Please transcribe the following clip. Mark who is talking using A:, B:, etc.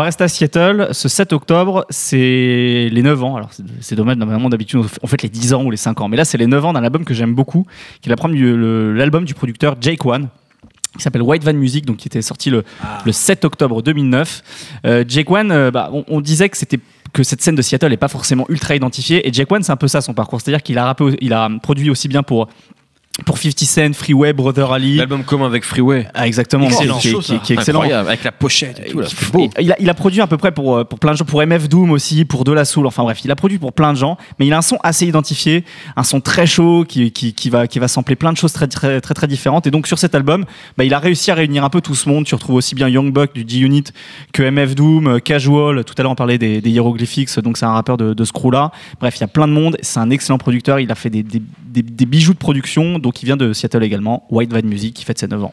A: va rester à Seattle. Ce 7 octobre, c'est les 9 ans. Alors, c'est- dommage, normalement, d'habitude, on fait les 10 ans ou les 5 ans. Mais là, c'est les 9 ans d'un album que j'aime beaucoup, qui est l'album du producteur Jake One qui s'appelle White Van Music, donc qui était sorti le, le 7 octobre 2009. Euh, Jake One, euh, bah, on, on disait que c'était que cette scène de Seattle n'est pas forcément ultra identifiée et Jake One c'est un peu ça son parcours c'est à dire qu'il a rappé au- il a produit aussi bien pour pour 50 Cent, Freeway, Brother Ali.
B: L'album commun avec Freeway.
A: Ah, exactement,
B: Excellent.
A: qui, est- qui qui excellent.
B: Incroyable, avec la pochette et tout, là,
A: Et-
B: c'est beau.
A: et Il a, il a produit à peu près pour, euh, pour plein de gens, pour MF Doom aussi, pour De La Soul, enfin bref, il a produit pour plein de gens, mais il a un son assez identifié, un son très chaud qui, qui, qui va, qui va sampler plein de choses très très très, très différentes. Et donc sur cet album, bah, il a réussi à réunir un peu tout ce monde. Tu retrouves aussi bien Young Buck du G-Unit que MF Doom, euh, Casual, tout à l'heure on parlait des, des Hieroglyphics, donc c'est un rappeur de, de ce crew-là. Bref, il y a plein de monde, c'est un excellent producteur, il a fait des, des, des- bijoux de production, donc il vient de Seattle également, White Van Music, qui fête ses 9 ans.